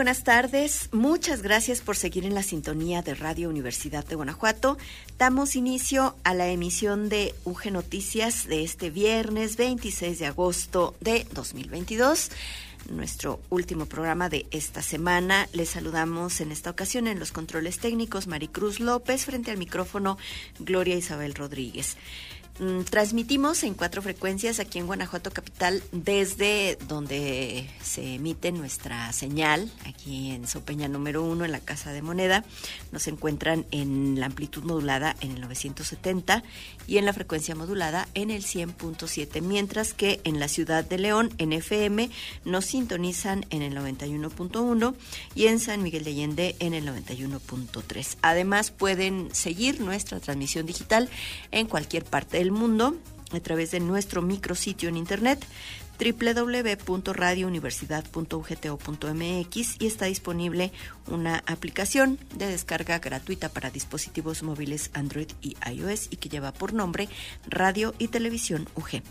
Buenas tardes. Muchas gracias por seguir en la sintonía de Radio Universidad de Guanajuato. Damos inicio a la emisión de UG Noticias de este viernes 26 de agosto de 2022 nuestro último programa de esta semana. Les saludamos en esta ocasión en los controles técnicos Maricruz López frente al micrófono Gloria Isabel Rodríguez. Mm, transmitimos en cuatro frecuencias aquí en Guanajuato Capital desde donde se emite nuestra señal, aquí en Sopeña número uno, en la Casa de Moneda. Nos encuentran en la amplitud modulada en el 970 y en la frecuencia modulada en el 100.7, mientras que en la ciudad de León, en FM, nos sintonizan en el 91.1 y en San Miguel de Allende en el 91.3. Además, pueden seguir nuestra transmisión digital en cualquier parte del mundo a través de nuestro micrositio en internet www.radiouniversidad.ugto.mx y está disponible una aplicación de descarga gratuita para dispositivos móviles Android y iOS y que lleva por nombre Radio y Televisión UG.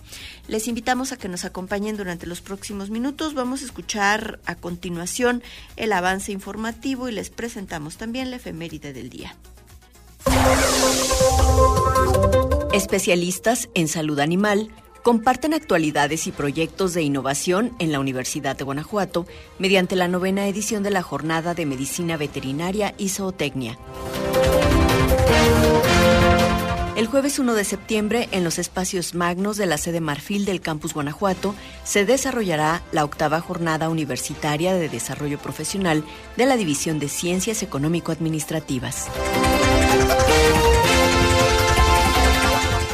Les invitamos a que nos acompañen durante los próximos minutos. Vamos a escuchar a continuación el avance informativo y les presentamos también la efeméride del día. Especialistas en salud animal comparten actualidades y proyectos de innovación en la Universidad de Guanajuato mediante la novena edición de la Jornada de Medicina Veterinaria y Zootecnia. El jueves 1 de septiembre, en los espacios magnos de la sede Marfil del Campus Guanajuato, se desarrollará la octava jornada universitaria de desarrollo profesional de la División de Ciencias Económico-Administrativas.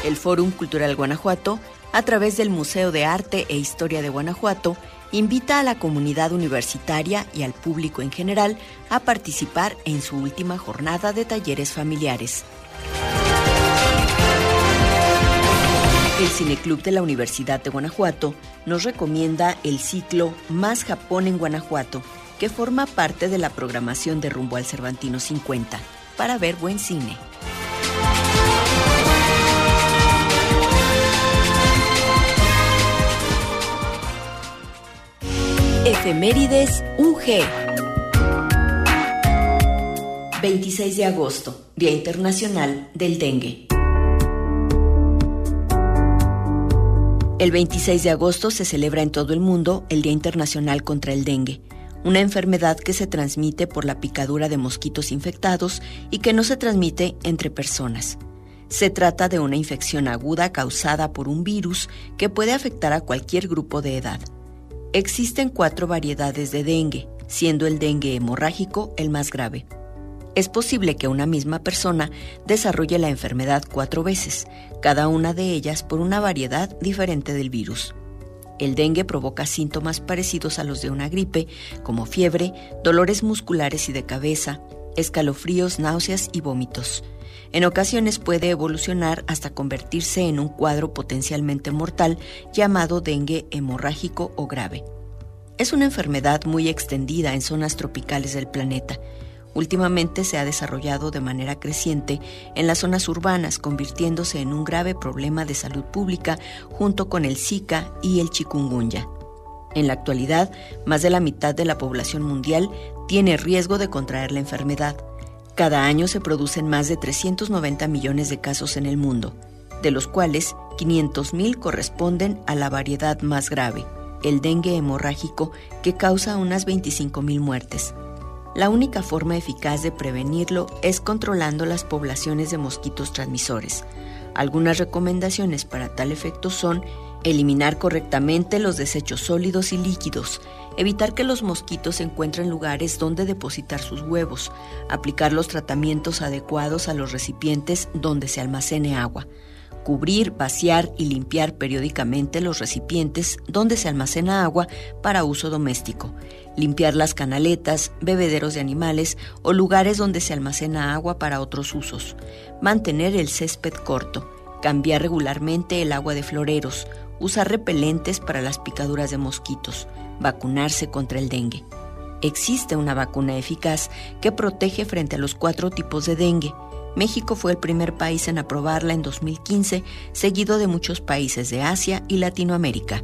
El Fórum Cultural Guanajuato, a través del Museo de Arte e Historia de Guanajuato, invita a la comunidad universitaria y al público en general a participar en su última jornada de talleres familiares. El Cineclub de la Universidad de Guanajuato nos recomienda el ciclo Más Japón en Guanajuato, que forma parte de la programación de Rumbo al Cervantino 50, para ver buen cine. Efemérides UG. 26 de agosto, Día Internacional del Dengue. El 26 de agosto se celebra en todo el mundo el Día Internacional contra el Dengue, una enfermedad que se transmite por la picadura de mosquitos infectados y que no se transmite entre personas. Se trata de una infección aguda causada por un virus que puede afectar a cualquier grupo de edad. Existen cuatro variedades de dengue, siendo el dengue hemorrágico el más grave. Es posible que una misma persona desarrolle la enfermedad cuatro veces, cada una de ellas por una variedad diferente del virus. El dengue provoca síntomas parecidos a los de una gripe, como fiebre, dolores musculares y de cabeza, escalofríos, náuseas y vómitos. En ocasiones puede evolucionar hasta convertirse en un cuadro potencialmente mortal llamado dengue hemorrágico o grave. Es una enfermedad muy extendida en zonas tropicales del planeta. Últimamente se ha desarrollado de manera creciente en las zonas urbanas, convirtiéndose en un grave problema de salud pública junto con el Zika y el chikungunya. En la actualidad, más de la mitad de la población mundial tiene riesgo de contraer la enfermedad. Cada año se producen más de 390 millones de casos en el mundo, de los cuales 500.000 corresponden a la variedad más grave, el dengue hemorrágico, que causa unas 25.000 muertes. La única forma eficaz de prevenirlo es controlando las poblaciones de mosquitos transmisores. Algunas recomendaciones para tal efecto son eliminar correctamente los desechos sólidos y líquidos, evitar que los mosquitos encuentren lugares donde depositar sus huevos, aplicar los tratamientos adecuados a los recipientes donde se almacene agua, cubrir, vaciar y limpiar periódicamente los recipientes donde se almacena agua para uso doméstico, limpiar las canaletas, bebederos de animales o lugares donde se almacena agua para otros usos, mantener el césped corto, cambiar regularmente el agua de floreros, usar repelentes para las picaduras de mosquitos, vacunarse contra el dengue. Existe una vacuna eficaz que protege frente a los cuatro tipos de dengue. México fue el primer país en aprobarla en 2015, seguido de muchos países de Asia y Latinoamérica.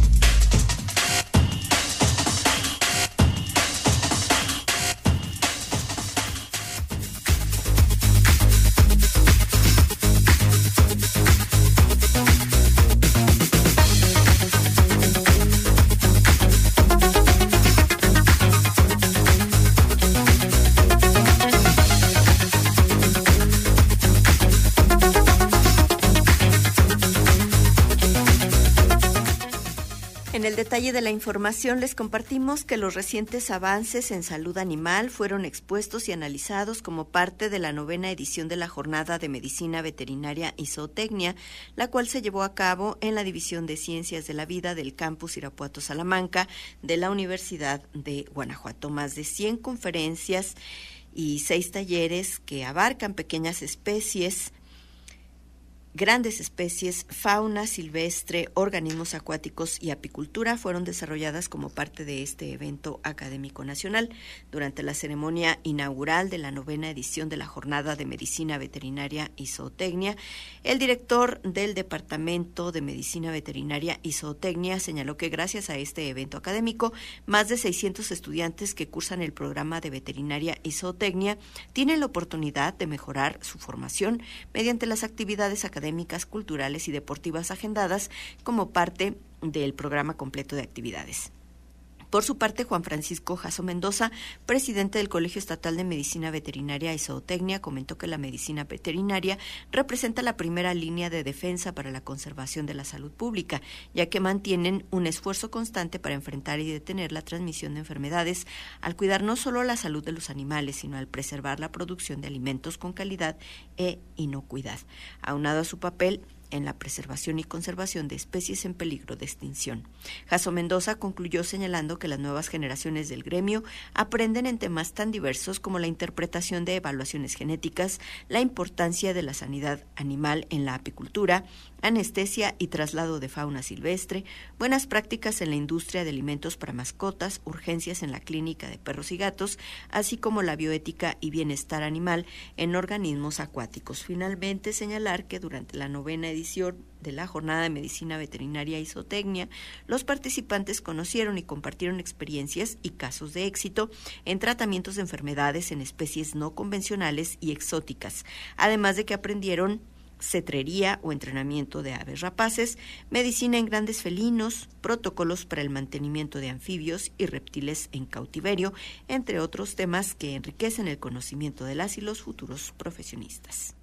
De la información les compartimos que los recientes avances en salud animal fueron expuestos y analizados como parte de la novena edición de la Jornada de Medicina Veterinaria y Zootecnia, la cual se llevó a cabo en la División de Ciencias de la Vida del Campus Irapuato Salamanca de la Universidad de Guanajuato. Más de 100 conferencias y seis talleres que abarcan pequeñas especies Grandes especies, fauna silvestre, organismos acuáticos y apicultura fueron desarrolladas como parte de este evento académico nacional. Durante la ceremonia inaugural de la novena edición de la Jornada de Medicina Veterinaria y Zootecnia, el director del Departamento de Medicina Veterinaria y Zootecnia señaló que gracias a este evento académico, más de 600 estudiantes que cursan el programa de Veterinaria y Zootecnia tienen la oportunidad de mejorar su formación mediante las actividades académicas académicas, culturales y deportivas agendadas como parte del programa completo de actividades. Por su parte, Juan Francisco Jaso Mendoza, presidente del Colegio Estatal de Medicina Veterinaria y Zootecnia, comentó que la medicina veterinaria representa la primera línea de defensa para la conservación de la salud pública, ya que mantienen un esfuerzo constante para enfrentar y detener la transmisión de enfermedades al cuidar no solo la salud de los animales, sino al preservar la producción de alimentos con calidad e inocuidad. Aunado a su papel, en la preservación y conservación de especies en peligro de extinción. Jaso Mendoza concluyó señalando que las nuevas generaciones del gremio aprenden en temas tan diversos como la interpretación de evaluaciones genéticas, la importancia de la sanidad animal en la apicultura, anestesia y traslado de fauna silvestre, buenas prácticas en la industria de alimentos para mascotas, urgencias en la clínica de perros y gatos, así como la bioética y bienestar animal en organismos acuáticos. Finalmente, señalar que durante la novena edición de la Jornada de Medicina Veterinaria y Zootecnia, los participantes conocieron y compartieron experiencias y casos de éxito en tratamientos de enfermedades en especies no convencionales y exóticas, además de que aprendieron cetrería o entrenamiento de aves rapaces, medicina en grandes felinos, protocolos para el mantenimiento de anfibios y reptiles en cautiverio, entre otros temas que enriquecen el conocimiento de las y los futuros profesionistas.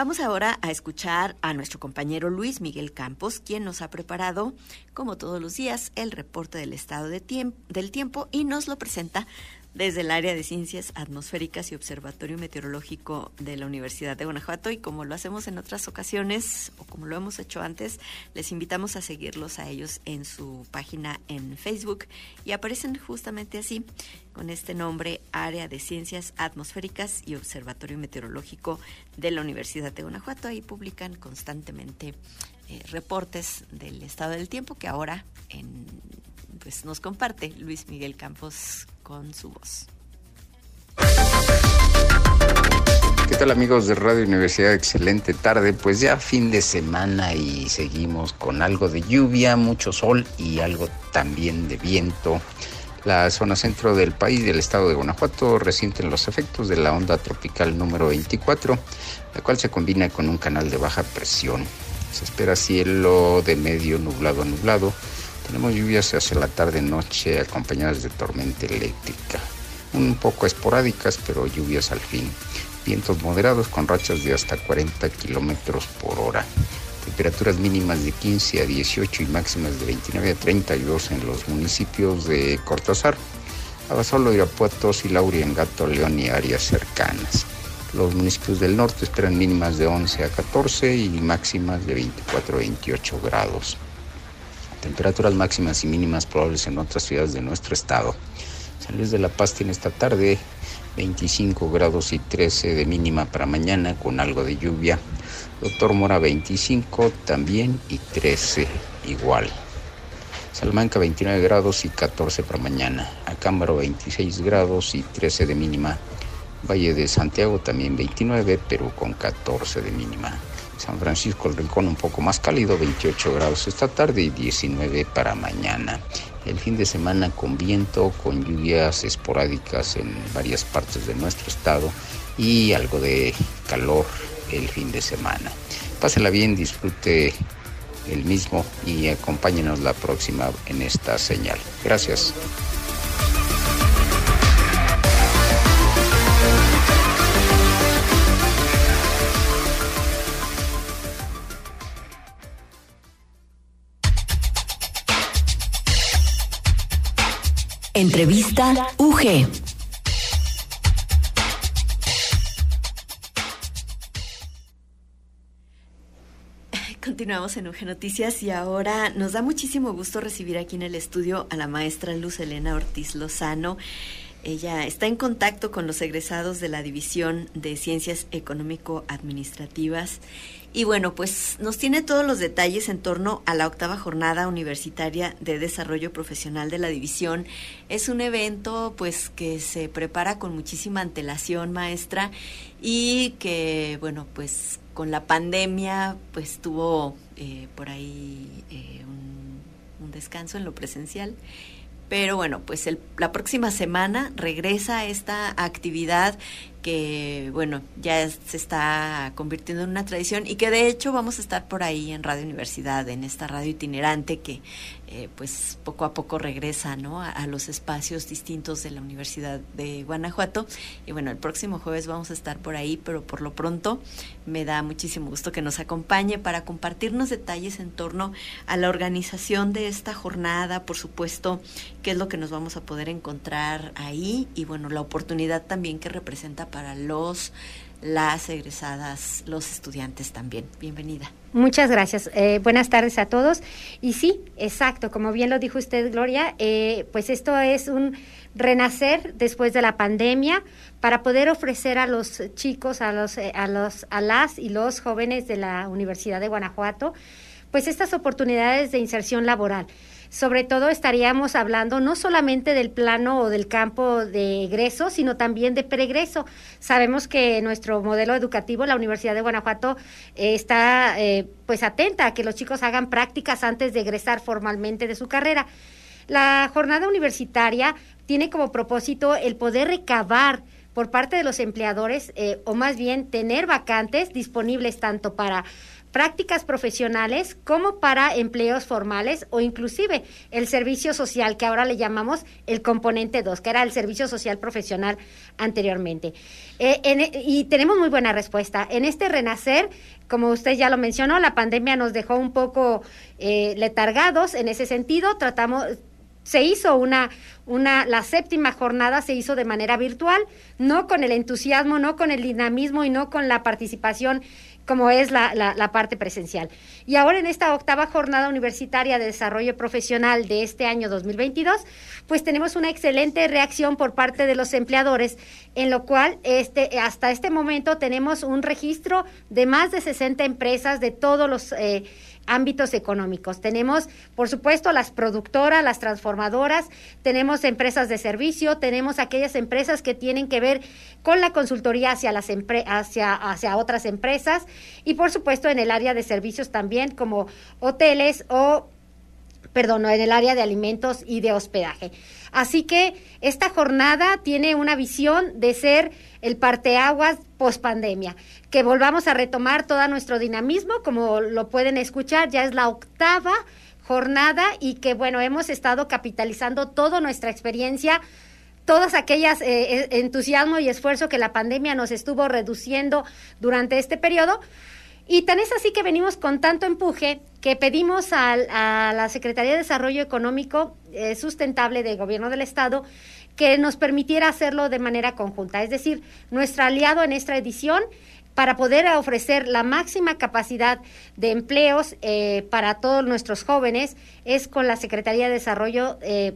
Vamos ahora a escuchar a nuestro compañero Luis Miguel Campos, quien nos ha preparado, como todos los días, el reporte del estado de del tiempo y nos lo presenta desde el área de ciencias atmosféricas y observatorio meteorológico de la Universidad de Guanajuato y como lo hacemos en otras ocasiones o como lo hemos hecho antes, les invitamos a seguirlos a ellos en su página en Facebook y aparecen justamente así con este nombre Área de Ciencias Atmosféricas y Observatorio Meteorológico de la Universidad de Guanajuato. Ahí publican constantemente eh, reportes del estado del tiempo que ahora en, pues, nos comparte Luis Miguel Campos ¿Qué tal amigos de Radio Universidad? Excelente tarde, pues ya fin de semana y seguimos con algo de lluvia, mucho sol y algo también de viento. La zona centro del país del estado de Guanajuato resienten los efectos de la onda tropical número 24, la cual se combina con un canal de baja presión. Se espera cielo de medio nublado a nublado tenemos lluvias hacia la tarde-noche acompañadas de tormenta eléctrica. Un poco esporádicas, pero lluvias al fin. Vientos moderados con rachas de hasta 40 kilómetros por hora. temperaturas mínimas de 15 a 18 y máximas de 29 a 32 en los municipios de Cortázar, Abasolo, Irapuato, Silauria, Engato, León y áreas cercanas. Los municipios del norte esperan mínimas de 11 a 14 y máximas de 24 a 28 grados. Temperaturas máximas y mínimas probables en otras ciudades de nuestro estado. San Luis de la Paz tiene esta tarde 25 grados y 13 de mínima para mañana con algo de lluvia. Doctor Mora 25 también y 13 igual. Salamanca 29 grados y 14 para mañana. Acámbaro 26 grados y 13 de mínima. Valle de Santiago también 29 pero con 14 de mínima. San Francisco el Rincón un poco más cálido, 28 grados esta tarde y 19 para mañana. El fin de semana con viento, con lluvias esporádicas en varias partes de nuestro estado y algo de calor el fin de semana. Pásela bien, disfrute el mismo y acompáñenos la próxima en esta señal. Gracias. Entrevista UG. Continuamos en UG Noticias y ahora nos da muchísimo gusto recibir aquí en el estudio a la maestra Luz Elena Ortiz Lozano. Ella está en contacto con los egresados de la División de Ciencias Económico-Administrativas y bueno, pues nos tiene todos los detalles en torno a la octava jornada universitaria de desarrollo profesional de la división. Es un evento pues que se prepara con muchísima antelación, maestra, y que bueno, pues con la pandemia pues tuvo eh, por ahí eh, un, un descanso en lo presencial pero bueno, pues el, la próxima semana regresa esta actividad que, bueno, ya se está convirtiendo en una tradición y que de hecho vamos a estar por ahí en Radio Universidad, en esta radio itinerante que eh, pues poco a poco regresa ¿no? A, los espacios distintos de la Universidad de Guanajuato. Y bueno, el próximo jueves vamos a estar por ahí, pero por lo pronto me da muchísimo gusto que nos acompañe para compartirnos detalles en torno a la organización de esta jornada, por supuesto, qué es lo que nos vamos a poder encontrar ahí y bueno, la oportunidad también que representa para los las egresadas, los estudiantes también. Bienvenida. Muchas gracias. Eh, buenas tardes a todos. Y sí, exacto, como bien lo dijo usted, Gloria, eh, pues esto es un renacer después de la pandemia para poder ofrecer a los chicos, a los, eh, a los, a las y los jóvenes de la Universidad de Guanajuato, pues estas oportunidades de inserción laboral sobre todo estaríamos hablando no solamente del plano o del campo de egreso, sino también de pregreso. Sabemos que nuestro modelo educativo, la Universidad de Guanajuato, eh, está eh, pues atenta a que los chicos hagan prácticas antes de egresar formalmente de su carrera. La jornada universitaria tiene como propósito el poder recabar por parte de los empleadores, eh, o más bien tener vacantes disponibles tanto para prácticas profesionales como para empleos formales o inclusive el servicio social, que ahora le llamamos el componente 2, que era el servicio social profesional anteriormente. Eh, e, y tenemos muy buena respuesta. En este renacer, como usted ya lo mencionó, la pandemia nos dejó un poco eh, letargados en ese sentido. Tratamos, se hizo una, una, la séptima jornada se hizo de manera virtual, no con el entusiasmo, no con el dinamismo y no con la participación como es la, la, parte presencial. Y ahora en esta octava jornada universitaria de desarrollo profesional de este año 2022, pues tenemos una excelente reacción por parte de los empleadores, en lo cual este, hasta este momento tenemos un registro de más de 60 empresas de todos los... Eh, ámbitos económicos. Tenemos, por supuesto, las productoras, las transformadoras, tenemos empresas de servicio, tenemos aquellas empresas que tienen que ver con la consultoría hacia, las hacia, hacia otras empresas y, por supuesto, en el área de servicios también, como hoteles o perdón, en el área de alimentos y de hospedaje. Así que esta jornada tiene una visión de ser el parteaguas post pandemia, que volvamos a retomar todo nuestro dinamismo, como lo pueden escuchar, ya es la octava jornada y que bueno, hemos estado capitalizando toda nuestra experiencia todas aquellas eh, entusiasmo y esfuerzo que la pandemia nos estuvo reduciendo durante este periodo. Y tan es así que venimos con tanto empuje que pedimos a, la Secretaría de Desarrollo Económico eh, Sustentable del Gobierno del Estado que nos permitiera hacerlo de manera conjunta. Es decir, nuestro aliado en esta edición para poder ofrecer la máxima capacidad de empleos eh, para todos nuestros jóvenes es con la Secretaría de Desarrollo eh,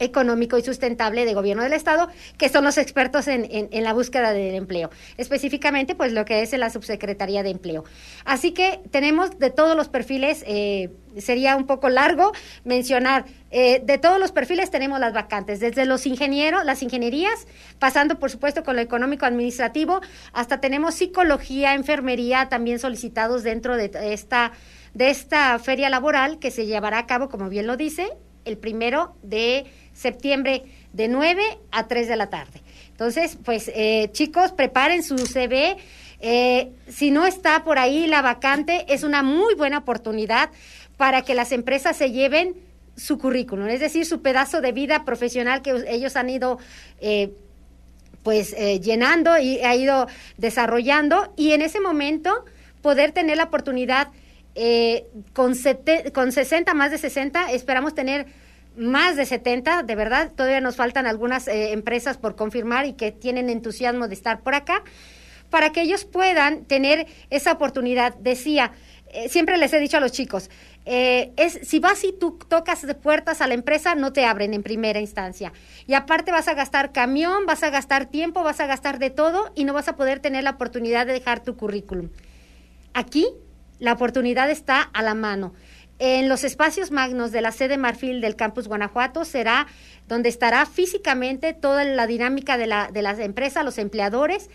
económico y sustentable de gobierno del estado, que son los expertos en, en, la búsqueda del empleo, específicamente pues lo que es la subsecretaría de empleo. Así que tenemos de todos los perfiles, eh, sería un poco largo mencionar, eh, de todos los perfiles tenemos las vacantes, desde los ingenieros, las ingenierías, pasando por supuesto con lo económico administrativo, hasta tenemos psicología, enfermería también solicitados dentro de esta de esta feria laboral que se llevará a cabo, como bien lo dice, el primero de septiembre de 9 a 3 de la tarde. Entonces, pues eh, chicos, preparen su CV. Eh, si no está por ahí la vacante, es una muy buena oportunidad para que las empresas se lleven su currículum, es decir, su pedazo de vida profesional que ellos han ido eh, pues llenando y ha ido desarrollando y en ese momento poder tener la oportunidad con, con 60, más de 60, esperamos tener más de 70, de verdad, todavía nos faltan algunas eh, empresas por confirmar y que tienen entusiasmo de estar por acá, para que ellos puedan tener esa oportunidad. Decía, eh, siempre les he dicho a los chicos, eh, es si vas y tú tocas de puertas a la empresa, no te abren en primera instancia. Y aparte vas a gastar camión, vas a gastar tiempo, vas a gastar de todo y no vas a poder tener la oportunidad de dejar tu currículum. Aquí la oportunidad está a la mano. En los espacios magnos de la sede Marfil del campus Guanajuato será donde estará físicamente toda la dinámica de la, de las empresas, los empleadores,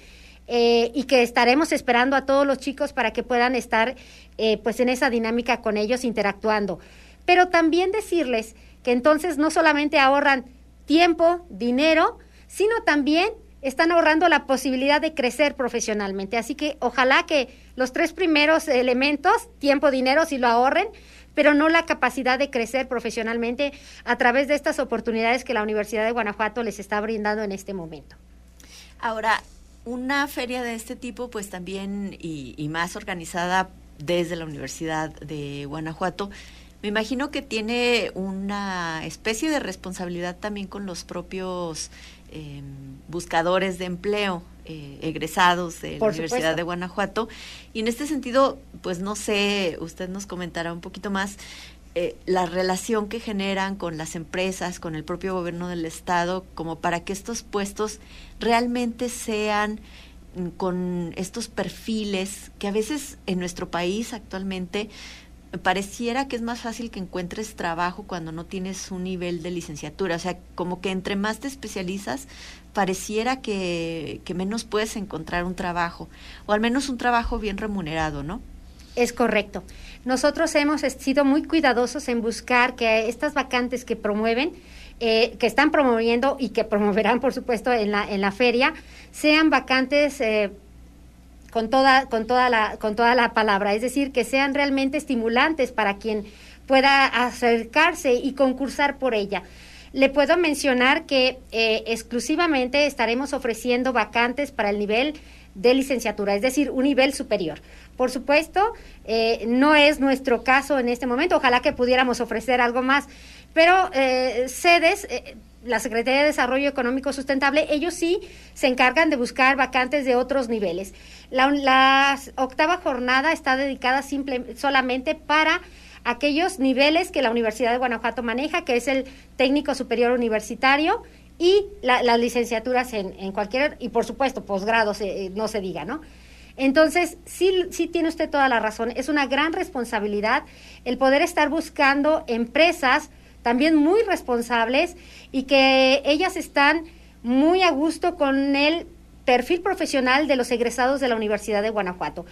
eh, y que estaremos esperando a todos los chicos para que puedan estar eh, pues en esa dinámica con ellos interactuando. Pero también decirles que entonces no solamente ahorran tiempo, dinero, sino también están ahorrando la posibilidad de crecer profesionalmente. Así que ojalá que los tres primeros elementos, tiempo, dinero, si lo ahorren, pero no la capacidad de crecer profesionalmente a través de estas oportunidades que la Universidad de Guanajuato les está brindando en este momento. Ahora, una feria de este tipo, pues también y, más organizada desde la Universidad de Guanajuato, me imagino que tiene una especie de responsabilidad también con los propios eh, buscadores de empleo. Eh, egresados de la Universidad de Guanajuato. Y en este sentido, pues no sé, usted nos comentará un poquito más eh, la relación que generan con las empresas, con el propio gobierno del Estado, como para que estos puestos realmente sean mm, con estos perfiles que a veces en nuestro país actualmente pareciera que es más fácil que encuentres trabajo cuando no tienes un nivel de licenciatura. O sea, como que entre más te especializas, pareciera que, menos puedes encontrar un trabajo, o al menos un trabajo bien remunerado, ¿no? Es correcto. Nosotros hemos sido muy cuidadosos en buscar que estas vacantes que promueven, eh, que están promoviendo y que promoverán, por supuesto, en la, en la feria, sean vacantes eh, con toda, con toda la, con toda la palabra, es decir, que sean realmente estimulantes para quien pueda acercarse y concursar por ella. Le puedo mencionar que eh, exclusivamente estaremos ofreciendo vacantes para el nivel de licenciatura, es decir, un nivel superior. Por supuesto, eh, no es nuestro caso en este momento, ojalá que pudiéramos ofrecer algo más, pero eh, sedes la Secretaría de Desarrollo Económico Sustentable, ellos sí se encargan de buscar vacantes de otros niveles. La, octava jornada está dedicada simple, solamente para aquellos niveles que la Universidad de Guanajuato maneja, que es el técnico superior universitario y las licenciaturas en, cualquier, y por supuesto, posgrados, eh, no se diga, ¿no? Entonces, sí, sí tiene usted toda la razón, es una gran responsabilidad el poder estar buscando empresas, también muy responsables y que ellas están muy a gusto con el perfil profesional de los egresados de la Universidad de Guanajuato.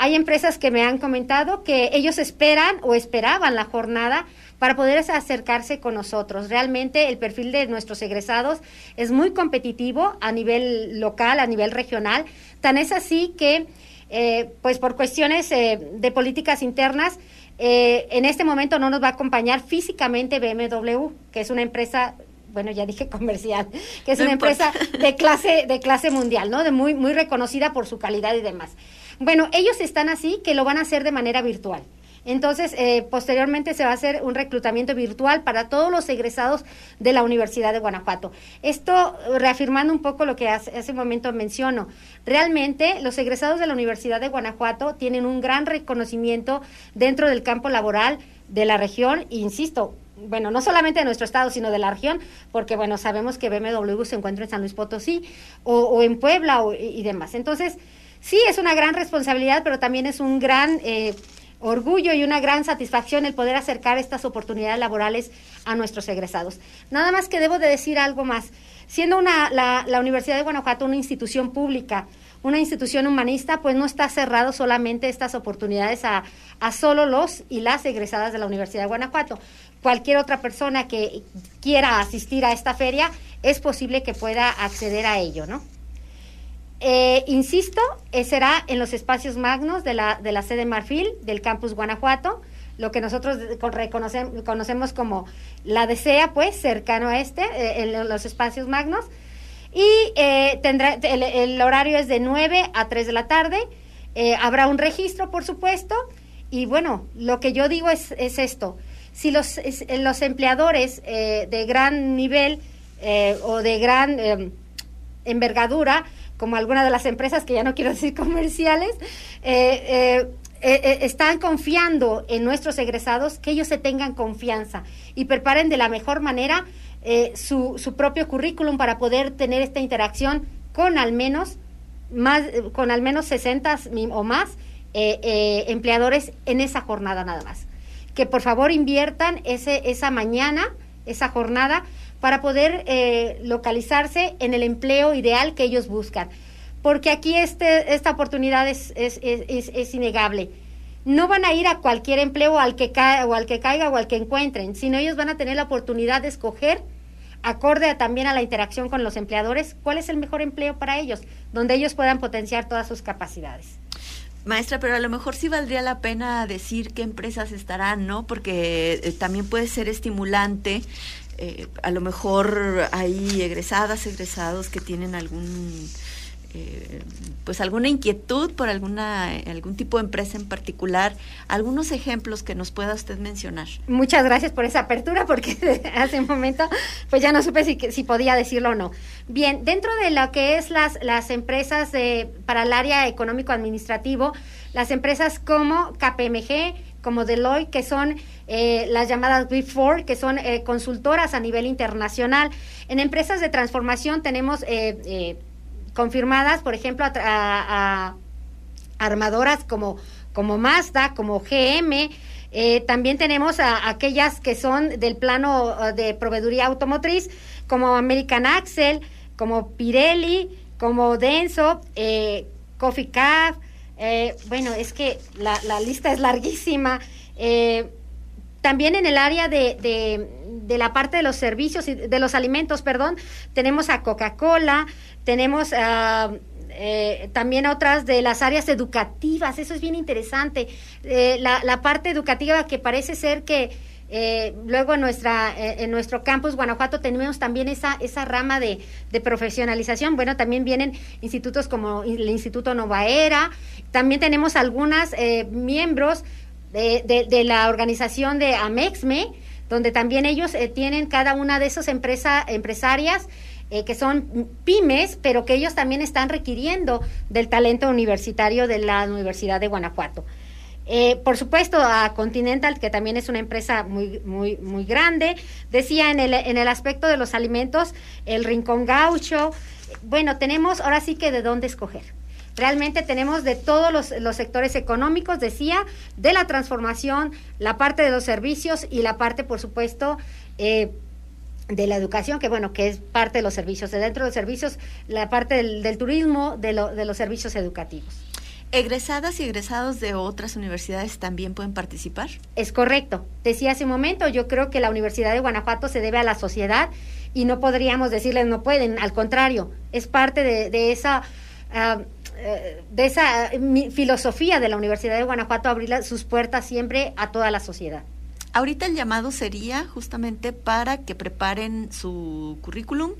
Hay empresas que me han comentado que ellos esperan o esperaban la jornada para poder acercarse con nosotros. Realmente el perfil de nuestros egresados es muy competitivo a nivel local, a nivel regional. Tan es así que, eh, pues por cuestiones eh, de políticas internas, eh, en este momento no nos va a acompañar físicamente BMW, que es una empresa bueno, ya dije comercial, que es una empresa de clase, de clase mundial, ¿no? De muy, muy reconocida por su calidad y demás. Bueno, ellos están así que lo van a hacer de manera virtual. Entonces, eh, posteriormente se va a hacer un reclutamiento virtual para todos los egresados de la Universidad de Guanajuato. Esto reafirmando un poco lo que hace, hace un momento menciono. Realmente, los egresados de la Universidad de Guanajuato tienen un gran reconocimiento dentro del campo laboral de la región, e insisto, bueno, no solamente de nuestro estado, sino de la región, porque bueno, sabemos que BMW se encuentra en San Luis Potosí o, en Puebla y, demás. Entonces, sí, es una gran responsabilidad, pero también es un gran eh, orgullo y una gran satisfacción el poder acercar estas oportunidades laborales a nuestros egresados. Nada más que debo de decir algo más. Siendo una, la, la Universidad de Guanajuato una institución pública, una institución humanista, pues no está cerrado solamente estas oportunidades a, a solo los y las egresadas de la Universidad de Guanajuato. Cualquier otra persona que quiera asistir a esta feria es posible que pueda acceder a ello, ¿no? Eh, insisto, eh, será en los espacios magnos de la, de la sede Marfil del campus Guanajuato, lo que nosotros conocemos como la DESEA, pues, cercano a este, eh, en los espacios magnos. Y tendrá, el, horario es de 9 a 3 de la tarde. habrá un registro, por supuesto. Y bueno, lo que yo digo es, es esto. Si los, los empleadores de gran nivel o de gran envergadura como algunas de las empresas que ya no quiero decir comerciales, eh, eh, eh, están confiando en nuestros egresados, que ellos se tengan confianza y preparen de la mejor manera su, su, propio currículum para poder tener esta interacción con al menos más con al menos 60 o más empleadores en esa jornada nada más. Que por favor inviertan ese, esa mañana, esa jornada, para poder eh, localizarse en el empleo ideal que ellos buscan. Porque aquí este, esta oportunidad es, es, es, es innegable. No van a ir a cualquier empleo al que o al que caiga o al que encuentren, sino ellos van a tener la oportunidad de escoger, acorde también a la interacción con los empleadores, cuál es el mejor empleo para ellos, donde ellos puedan potenciar todas sus capacidades. Maestra, pero a lo mejor sí valdría la pena decir qué empresas estarán, ¿no? Porque eh, también puede ser estimulante eh, a lo mejor hay egresadas, egresados que tienen algún eh, pues alguna inquietud por alguna algún tipo de empresa en particular, algunos ejemplos que nos pueda usted mencionar. Muchas gracias por esa apertura porque hace un momento pues ya no supe si, si podía decirlo o no. Bien, dentro de lo que es las las empresas para el área económico administrativo, las empresas como KPMG, como Deloitte, que son eh, las llamadas Big Four, que son eh, consultoras a nivel internacional. En empresas de transformación tenemos eh, confirmadas, por ejemplo, a, armadoras como, como Mazda, como GM. también tenemos a, aquellas que son del plano de proveeduría automotriz, como American Axle, como Pirelli, como Denso, Coffee Caf, eh, bueno, es que la, lista es larguísima. Eh, también en el área de, de, la parte de los servicios y de los alimentos, perdón, tenemos a Coca-Cola, tenemos eh, también otras de las áreas educativas, eso es bien interesante. la, la parte educativa que parece ser que eh, luego en, nuestra, eh, en nuestro campus Guanajuato tenemos también esa, esa rama de, profesionalización. Bueno, también vienen institutos como el Instituto Novaera. También tenemos algunas eh, miembros de, de, la organización de Amexme, donde también ellos tienen cada una de esas empresa, empresarias que son pymes, pero que ellos también están requiriendo del talento universitario de la Universidad de Guanajuato. Eh, por supuesto, a Continental, que también es una empresa muy, muy, muy grande. Decía en el, en el aspecto de los alimentos, el Rincón Gaucho. Bueno, tenemos ahora sí que de dónde escoger. Realmente tenemos de todos los, los, sectores económicos, decía, de la transformación, la parte de los servicios y la parte, por supuesto, eh, de la educación, que bueno, que es parte de los servicios. De dentro de los servicios, la parte del, turismo, de, lo, de los servicios educativos. ¿Egresadas y egresados de otras universidades también pueden participar? Es correcto. Decía hace un momento, yo creo que la Universidad de Guanajuato se debe a la sociedad y no podríamos decirles no pueden, al contrario, es parte de, esa... Ah, eh, de esa filosofía de la Universidad de Guanajuato abrir sus puertas siempre a toda la sociedad. Ahorita el llamado sería justamente para que preparen su currículum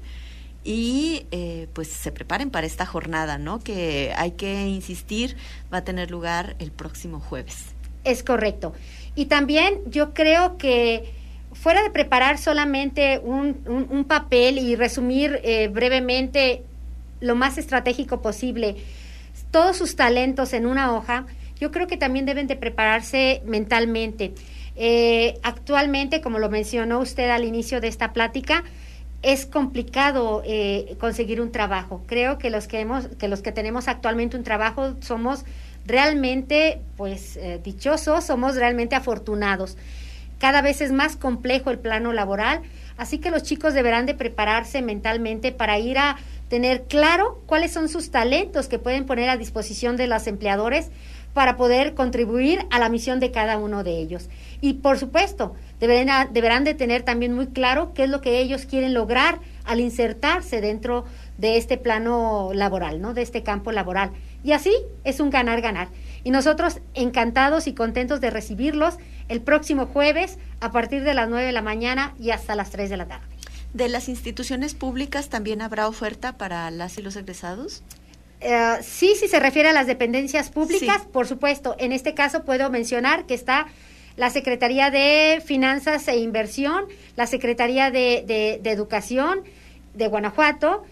y eh, pues se preparen para esta jornada, ¿no? Que hay que insistir, va a tener lugar el próximo jueves. Es correcto. Y también yo creo que fuera de preparar solamente un, un, papel y resumir eh, brevemente lo más estratégico posible todos sus talentos en una hoja, yo creo que también deben de prepararse mentalmente. Eh, actualmente, como lo mencionó usted al inicio de esta plática, es complicado eh, conseguir un trabajo. Creo que los que hemos, que los que tenemos actualmente un trabajo somos realmente, pues, eh, dichosos, somos realmente afortunados. Cada vez es más complejo el plano laboral, así que los chicos deberán de prepararse mentalmente para ir a tener claro cuáles son sus talentos que pueden poner a disposición de los empleadores para poder contribuir a la misión de cada uno de ellos. Y por supuesto, deberán, deberán de tener también muy claro qué es lo que ellos quieren lograr al insertarse dentro de este plano laboral, ¿no? De este campo laboral. Y así es un ganar-ganar. Y nosotros encantados y contentos de recibirlos el próximo jueves a partir de las 9 de la mañana y hasta las 3 de la tarde. ¿De las instituciones públicas también habrá oferta para las y los egresados? Eh, sí, si se refiere a las dependencias públicas, por supuesto. En este caso puedo mencionar que está la Secretaría de Finanzas e Inversión, la Secretaría de, Educación de Guanajuato,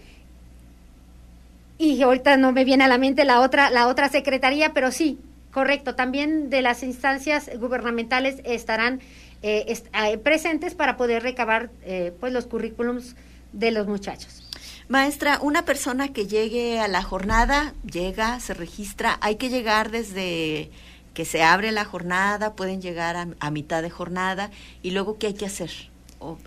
y ahorita no me viene a la mente la otra, la otra secretaría, pero sí, correcto, también de las instancias gubernamentales estarán eh, eh, presentes para poder recabar eh, pues los currículums de los muchachos. Maestra, una persona que llegue a la jornada, llega, se registra, hay que llegar desde que se abre la jornada, pueden llegar a, mitad de jornada y luego qué hay que hacer. O,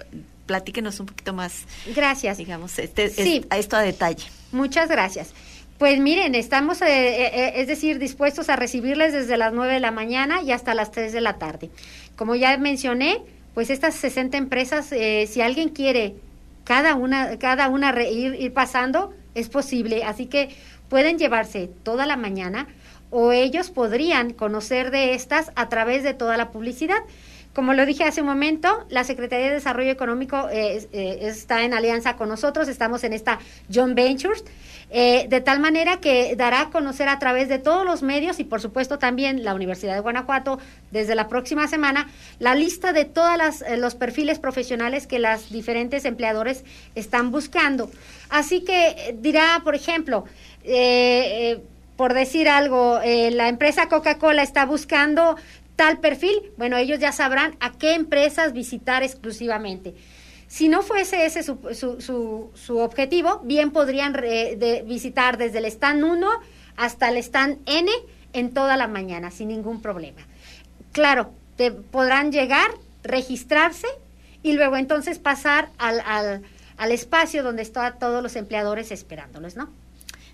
platíquenos un poquito más. Gracias. Digamos, este, a esto a detalle. Muchas gracias. Pues miren, estamos, es decir, dispuestos a recibirles desde las 9 de la mañana y hasta las 3 de la tarde. Como ya mencioné, pues estas 60 empresas, eh, si alguien quiere cada una, cada una ir, ir pasando, es posible. Así que pueden llevarse toda la mañana o ellos podrían conocer de estas a través de toda la publicidad. Como lo dije hace un momento, la Secretaría de Desarrollo Económico eh, eh, está en alianza con nosotros, estamos en esta John Ventures, eh, de tal manera que dará a conocer a través de todos los medios y por supuesto también la Universidad de Guanajuato desde la próxima semana la lista de todos los perfiles profesionales que las diferentes empleadores están buscando. Así que dirá, por ejemplo, por decir algo, la empresa Coca-Cola está buscando tal perfil, bueno, ellos ya sabrán a qué empresas visitar exclusivamente. Si no fuese ese su, su, su, objetivo, bien podrían visitar desde el stand 1 hasta el stand N en toda la mañana, sin ningún problema. Claro, te podrán llegar, registrarse y luego entonces pasar al, al, al espacio donde están todos los empleadores esperándolos, ¿no?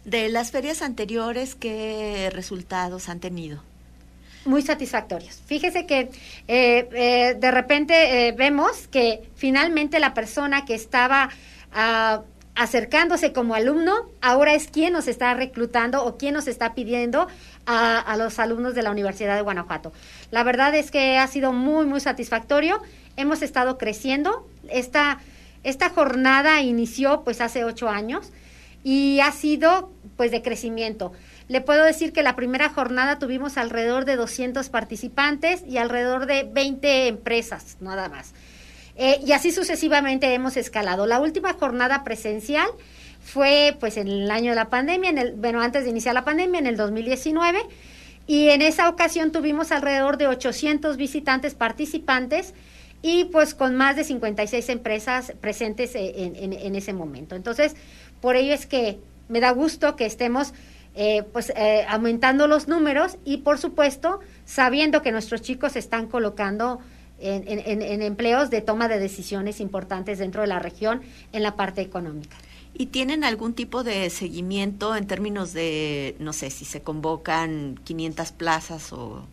De las ferias anteriores, ¿qué resultados han tenido? Muy satisfactorios. Fíjese que eh, eh, de repente eh, vemos que finalmente la persona que estaba ah, acercándose como alumno ahora es quien nos está reclutando o quien nos está pidiendo a, a, los alumnos de la Universidad de Guanajuato. La verdad es que ha sido muy, muy satisfactorio. Hemos estado creciendo. Esta, esta jornada inició pues hace ocho años y ha sido pues de crecimiento. Le puedo decir que la primera jornada tuvimos alrededor de 200 participantes y alrededor de 20 empresas, nada más. Eh, y así sucesivamente hemos escalado. La última jornada presencial fue pues en el año de la pandemia, en el, bueno, antes de iniciar la pandemia, en el 2019, y en esa ocasión tuvimos alrededor de 800 visitantes participantes y pues con más de 56 empresas presentes en, en ese momento. Entonces, por ello es que me da gusto que estemos eh, pues eh, aumentando los números y por supuesto sabiendo que nuestros chicos se están colocando en, empleos de toma de decisiones importantes dentro de la región en la parte económica. ¿Y tienen algún tipo de seguimiento en términos de, no sé, si se convocan 500 plazas o,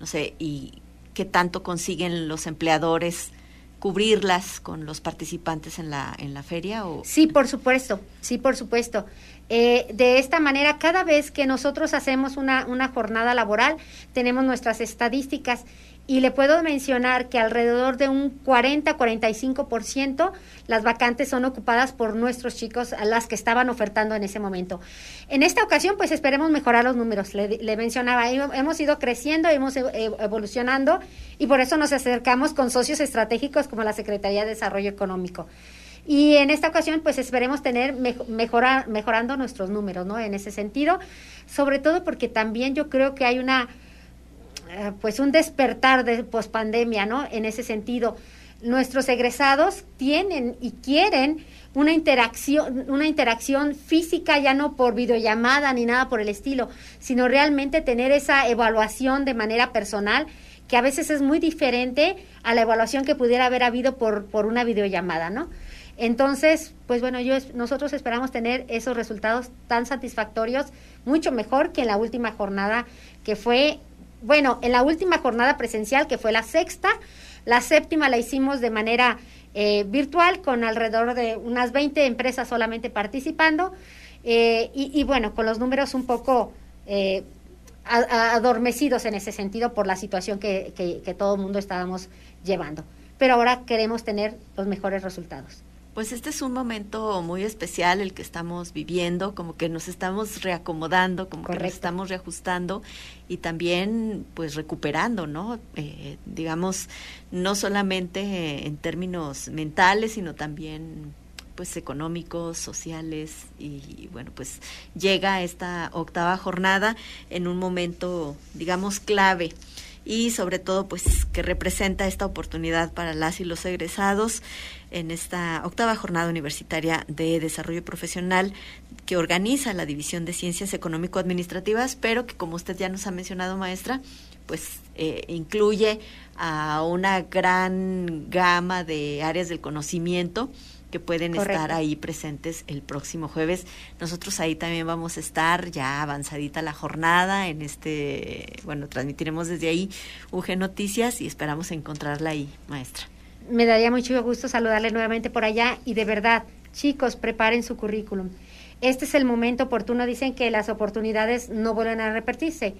no sé, y qué tanto consiguen los empleadores cubrirlas con los participantes en la, en la feria? O? Sí, por supuesto, sí, por supuesto. Eh, de esta manera, cada vez que nosotros hacemos una, una jornada laboral, tenemos nuestras estadísticas y le puedo mencionar que alrededor de un 40-45% las vacantes son ocupadas por nuestros chicos, a las que estaban ofertando en ese momento. En esta ocasión, pues esperemos mejorar los números. Le, mencionaba, hemos ido creciendo, hemos evolucionando y por eso nos acercamos con socios estratégicos como la Secretaría de Desarrollo Económico. Y en esta ocasión, pues esperemos tener mejorando nuestros números, ¿no? En ese sentido, sobre todo porque también yo creo que hay una eh, pues un despertar de pospandemia, ¿no? En ese sentido, nuestros egresados tienen y quieren una interacción, una interacción física, ya no por videollamada ni nada por el estilo, sino realmente tener esa evaluación de manera personal, que a veces es muy diferente a la evaluación que pudiera haber habido por, por una videollamada, ¿no? Entonces, pues bueno, yo, nosotros esperamos tener esos resultados tan satisfactorios, mucho mejor que en la última jornada que fue bueno, en la última jornada presencial, que fue la sexta, la séptima la hicimos de manera eh, virtual con alrededor de unas 20 empresas solamente participando eh, y, bueno, con los números un poco eh, adormecidos en ese sentido por la situación que, que todo el mundo estábamos llevando. Pero ahora queremos tener los mejores resultados. Pues este es un momento muy especial el que estamos viviendo, como que nos estamos reacomodando, como que nos estamos reajustando y también pues recuperando, ¿no? Eh, digamos, no solamente en términos mentales, sino también pues económicos, sociales y bueno, pues llega esta octava jornada en un momento, digamos, clave y sobre todo pues que representa esta oportunidad para las y los egresados en esta octava jornada universitaria de desarrollo profesional que organiza la División de Ciencias Económico-Administrativas, pero que como usted ya nos ha mencionado, maestra, pues eh, incluye a una gran gama de áreas del conocimiento que pueden estar ahí presentes el próximo jueves. Nosotros ahí también vamos a estar ya avanzadita la jornada en este, bueno, transmitiremos desde ahí UG Noticias y esperamos encontrarla ahí, maestra. Me daría mucho gusto saludarle nuevamente por allá y de verdad, chicos, preparen su currículum. Este es el momento oportuno, dicen que las oportunidades no vuelven a repetirse.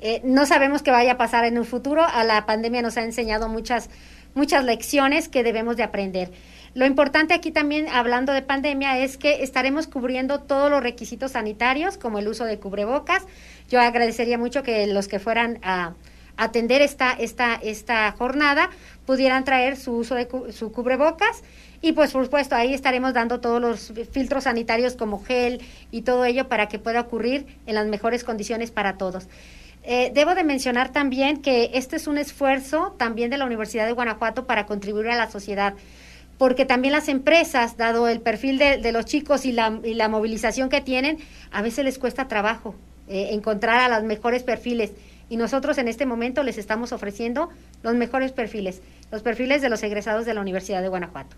Eh, no sabemos qué vaya a pasar en un futuro, a la pandemia nos ha enseñado muchas, muchas lecciones que debemos de aprender lo importante aquí también, hablando de pandemia, es que estaremos cubriendo todos los requisitos sanitarios, como el uso de cubrebocas. Yo agradecería mucho que los que fueran a atender esta, esta, esta jornada pudieran traer su uso de su cubrebocas y pues por supuesto ahí estaremos dando todos los filtros sanitarios como gel y todo ello para que pueda ocurrir en las mejores condiciones para todos. Eh, debo de mencionar también que este es un esfuerzo también de la Universidad de Guanajuato para contribuir a la sociedad porque también las empresas, dado el perfil de, los chicos y la, y la, movilización que tienen, a veces les cuesta trabajo eh, encontrar a los mejores perfiles. Y nosotros en este momento les estamos ofreciendo los mejores perfiles, los perfiles de los egresados de la Universidad de Guanajuato.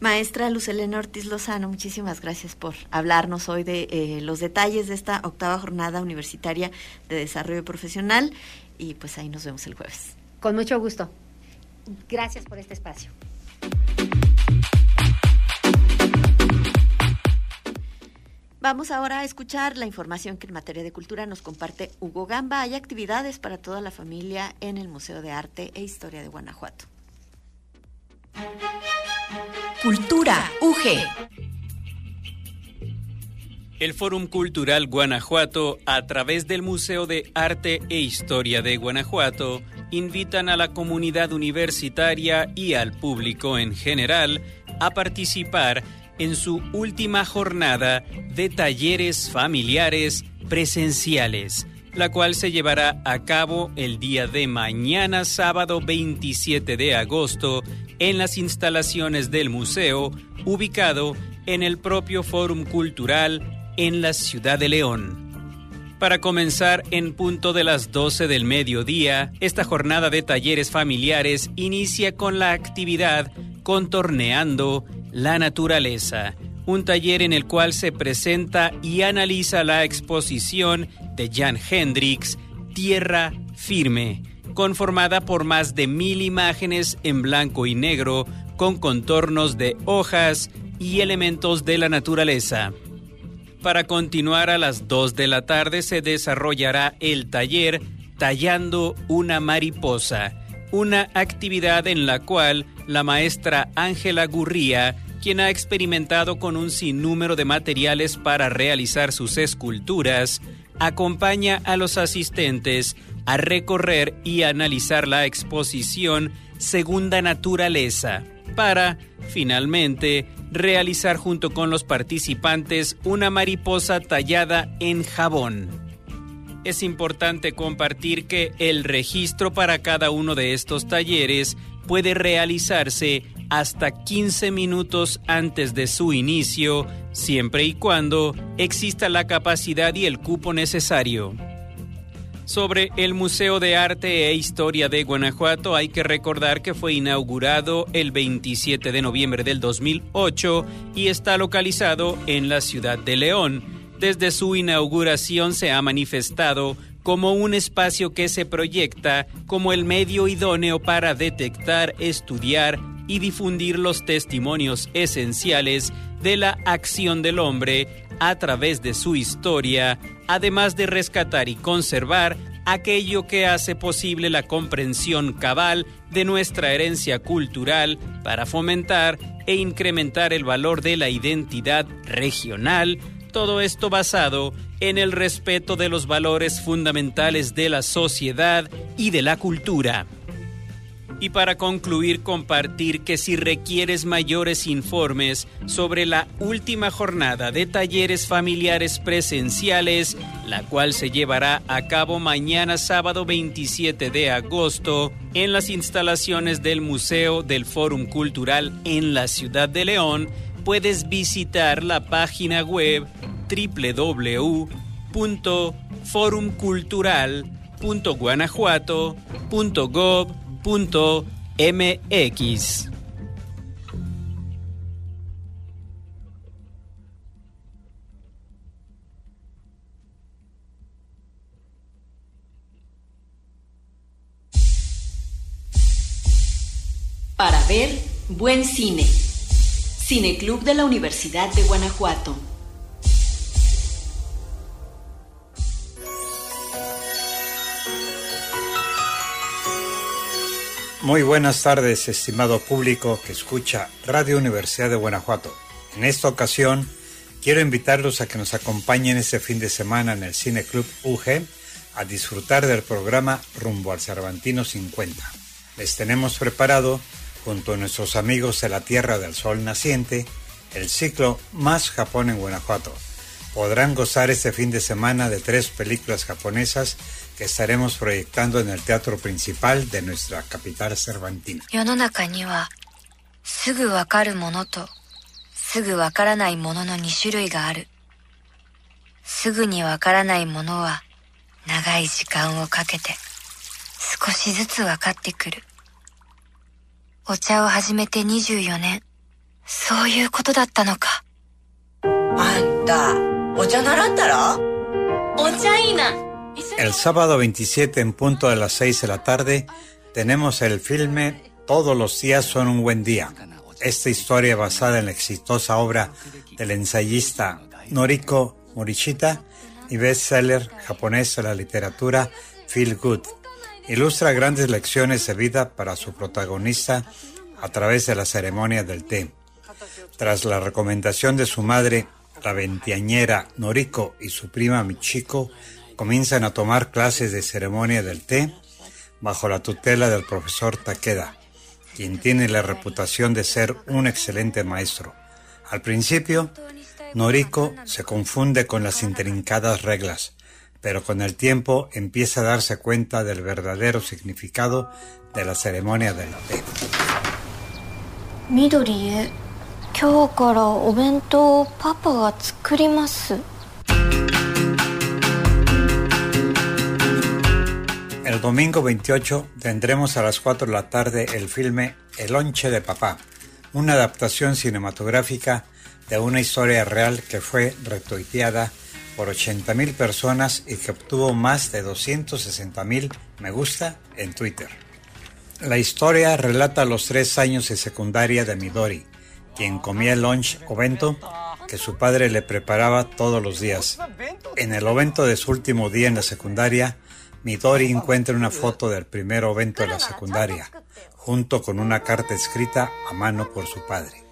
Maestra Lucelena Ortiz Lozano, muchísimas gracias por hablarnos hoy de eh, los detalles de esta octava jornada universitaria de desarrollo profesional y pues ahí nos vemos el jueves. Con mucho gusto. Gracias por este espacio. Vamos ahora a escuchar la información que en materia de cultura nos comparte Hugo Gamba. Hay actividades para toda la familia en el Museo de Arte e Historia de Guanajuato. Cultura UG. El Fórum Cultural Guanajuato, a través del Museo de Arte e Historia de Guanajuato, invitan a la comunidad universitaria y al público en general a participar en su última jornada de talleres familiares presenciales, la cual se llevará a cabo el día de mañana, sábado 27 de agosto, en las instalaciones del museo, ubicado en el propio Fórum Cultural en la ciudad de León. Para comenzar en punto de las 12 del mediodía, esta jornada de talleres familiares inicia con la actividad Contorneando la naturaleza, un taller en el cual se presenta y analiza la exposición de Jan Hendrix, Tierra Firme, conformada por más de mil imágenes en blanco y negro con contornos de hojas y elementos de la naturaleza. Para continuar a las 2 de la tarde se desarrollará el taller Tallando una mariposa, una actividad en la cual la maestra Ángela Gurría, quien ha experimentado con un sinnúmero de materiales para realizar sus esculturas, acompaña a los asistentes a recorrer y analizar la exposición Segunda Naturaleza para, finalmente, realizar junto con los participantes una mariposa tallada en jabón. Es importante compartir que el registro para cada uno de estos talleres puede realizarse hasta 15 minutos antes de su inicio, siempre y cuando exista la capacidad y el cupo necesario. Sobre el Museo de Arte e Historia de Guanajuato hay que recordar que fue inaugurado el 27 de noviembre del 2008 y está localizado en la ciudad de León. Desde su inauguración se ha manifestado como un espacio que se proyecta como el medio idóneo para detectar, estudiar y difundir los testimonios esenciales de la acción del hombre a través de su historia, además de rescatar y conservar aquello que hace posible la comprensión cabal de nuestra herencia cultural para fomentar e incrementar el valor de la identidad regional, todo esto basado en el respeto de los valores fundamentales de la sociedad y de la cultura. Y para concluir, compartir que si requieres mayores informes sobre la última jornada de talleres familiares presenciales, la cual se llevará a cabo mañana sábado 27 de agosto en las instalaciones del Museo del Fórum Cultural en la ciudad de León, puedes visitar la página web www.forumcultural.guanajuato.gov mx Para ver buen cine. Cineclub de la Universidad de Guanajuato. Muy buenas tardes, estimado público que escucha Radio Universidad de Guanajuato. En esta ocasión, quiero invitarlos a que nos acompañen este fin de semana en el Cine Club UG a disfrutar del programa Rumbo al Cervantino 50. Les tenemos preparado, junto a nuestros amigos de la Tierra del Sol Naciente, el ciclo Más Japón en Guanajuato. Podrán gozar este fin de semana de tres películas japonesas que estaremos proyectando en el teatro principal de nuestra capital cervantina. 世の中にはすぐわかるものとすぐわからないものの2種類がある。すぐにわからないものは長い時間をかけて少しずつわかってくる。 お茶を始めて24年。そういうことだったのか。あんた、お茶習ったらお茶いいな。 El sábado 27 en punto de las 6 de la tarde tenemos el filme Todos los días son un buen día. Esta historia basada en la exitosa obra del ensayista Noriko Morishita y bestseller japonés de la literatura Feel Good. Ilustra grandes lecciones de vida para su protagonista a través de la ceremonia del té. Tras la recomendación de su madre, la veinteañera Noriko y su prima Michiko comienzan a tomar clases de ceremonia del té bajo la tutela del profesor Takeda, quien tiene la reputación de ser un excelente maestro. Al principio, Noriko se confunde con las intrincadas reglas, pero con el tiempo empieza a darse cuenta del verdadero significado de la ceremonia del té. Midori, El domingo 28 tendremos a las 4 de la tarde el filme El onche de papá, una adaptación cinematográfica de una historia real que fue retuiteada por 80.000 personas y que obtuvo más de 260.000 me gusta en Twitter. La historia relata los tres años de secundaria de Midori, quien comía el lunch o bento que su padre le preparaba todos los días. En el ovento de su último día en la secundaria, Midori encuentra una foto del primer evento de la secundaria, junto con una carta escrita a mano por su padre.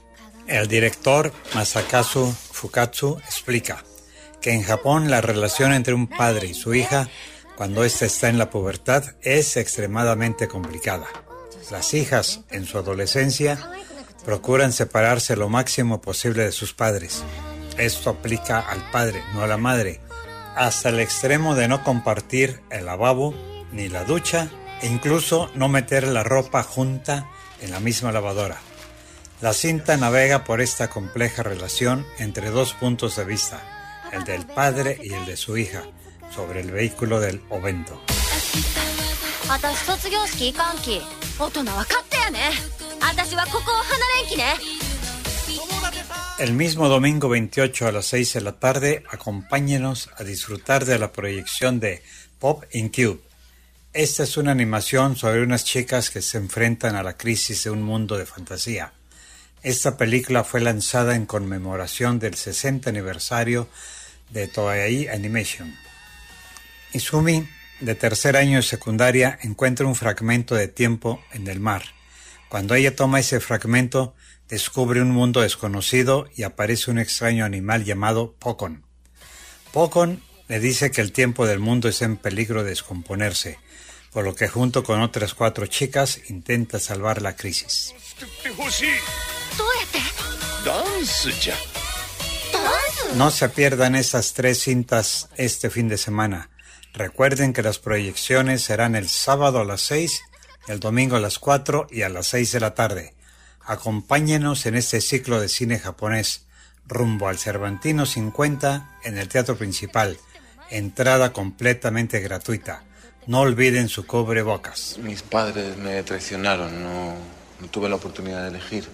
El director Masakazu Fukatsu explica en Japón la relación entre un padre y su hija, cuando ésta está en la pubertad, es extremadamente complicada. Las hijas, en su adolescencia, procuran separarse lo máximo posible de sus padres. Esto aplica al padre, no a la madre, hasta el extremo de no compartir el lavabo ni la ducha e incluso no meter la ropa junta en la misma lavadora. La cinta navega por esta compleja relación entre dos puntos de vista, el del padre y el de su hija, sobre el vehículo del ovento. El mismo domingo 28 a las 6 de la tarde, acompáñenos a disfrutar de la proyección de Pop in Cube. Esta es una animación sobre unas chicas que se enfrentan a la crisis de un mundo de fantasía. Esta película fue lanzada en conmemoración del 60 aniversario de Toei Animation. Izumi, de tercer año de secundaria, encuentra un fragmento de tiempo en el mar. Cuando ella toma ese fragmento, descubre un mundo desconocido y aparece un extraño animal llamado Pokon. Pokon le dice que el tiempo del mundo es en peligro de descomponerse, por lo que junto con otras cuatro chicas intenta salvar la crisis. No se pierdan esas tres cintas este fin de semana. Recuerden que las proyecciones serán el sábado a las 6, el domingo a las 4 y a las 6 de la tarde. Acompáñenos en este ciclo de cine japonés rumbo al Cervantino 50 en el Teatro Principal. Entrada completamente gratuita. No olviden su bocas. Mis padres me traicionaron, no, no tuve la oportunidad de elegir.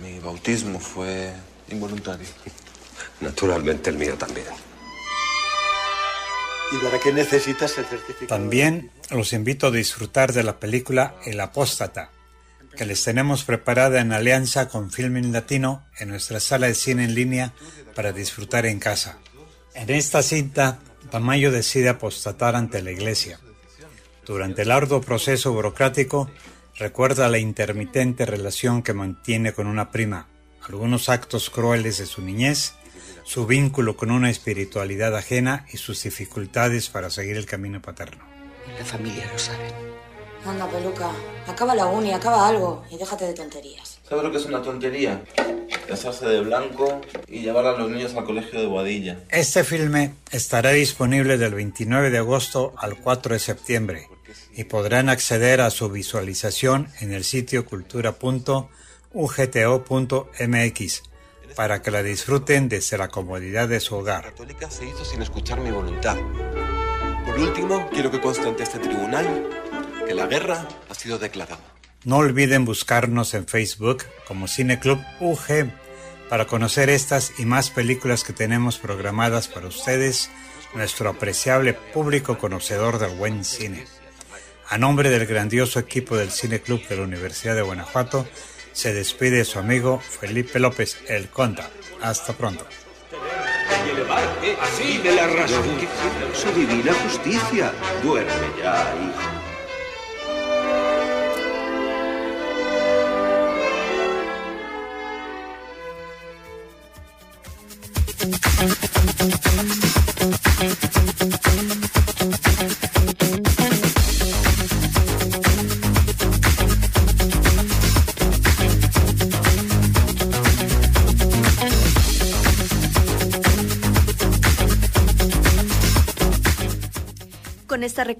Mi bautismo fue involuntario. Naturalmente el mío también. ¿Y para qué necesitas el certificado? También los invito a disfrutar de la película El Apóstata, que les tenemos preparada en alianza con Filming Latino en nuestra sala de cine en línea para disfrutar en casa. En esta cinta, Tamayo decide apostatar ante la iglesia. Durante el arduo proceso burocrático, recuerda la intermitente relación que mantiene con una prima, algunos actos crueles de su niñez su vínculo con una espiritualidad ajena y sus dificultades para seguir el camino paterno. La familia lo sabe. Anda, peluca, acaba la uni, acaba algo y déjate de tonterías. ¿Sabes lo que es una tontería? Casarse de blanco y llevar a los niños al colegio de Boadilla. Este filme estará disponible del 29 de agosto al 4 de septiembre y podrán acceder a su visualización en el sitio cultura.ugto.mx para que la disfruten desde la comodidad de su hogar. La católica se hizo sin escuchar mi voluntad. Por último, quiero que conste ante este tribunal que la guerra ha sido declarada. No olviden buscarnos en Facebook como Cineclub UG para conocer estas y más películas que tenemos programadas para ustedes, nuestro apreciable público conocedor del buen cine. A nombre del grandioso equipo del Cine Club de la Universidad de Guanajuato, se despide su amigo Felipe López, el Conta. Hasta pronto. así de la razón. Su divina justicia. Duerme ya, hijo. con esta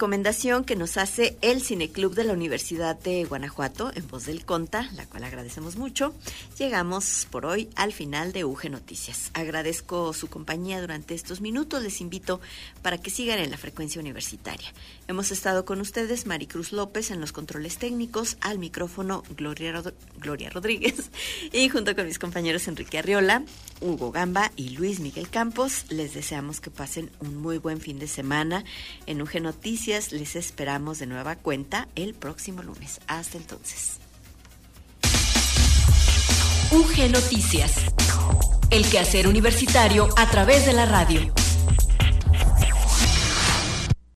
recomendación que nos hace el Cineclub de la Universidad de Guanajuato en voz del Conta, la cual agradecemos mucho, llegamos por hoy al final de UG Noticias. Agradezco su compañía durante estos minutos, les invito para que sigan en la frecuencia universitaria. Hemos estado con ustedes Maricruz López en los controles técnicos, al micrófono Gloria, Gloria Rodríguez y junto con mis compañeros Enrique Arriola, Hugo Gamba y Luis Miguel Campos, les deseamos que pasen un muy buen fin de semana en UG Noticias. Les esperamos de nueva cuenta el próximo lunes. Hasta entonces. UG Noticias. El quehacer universitario a través de la radio.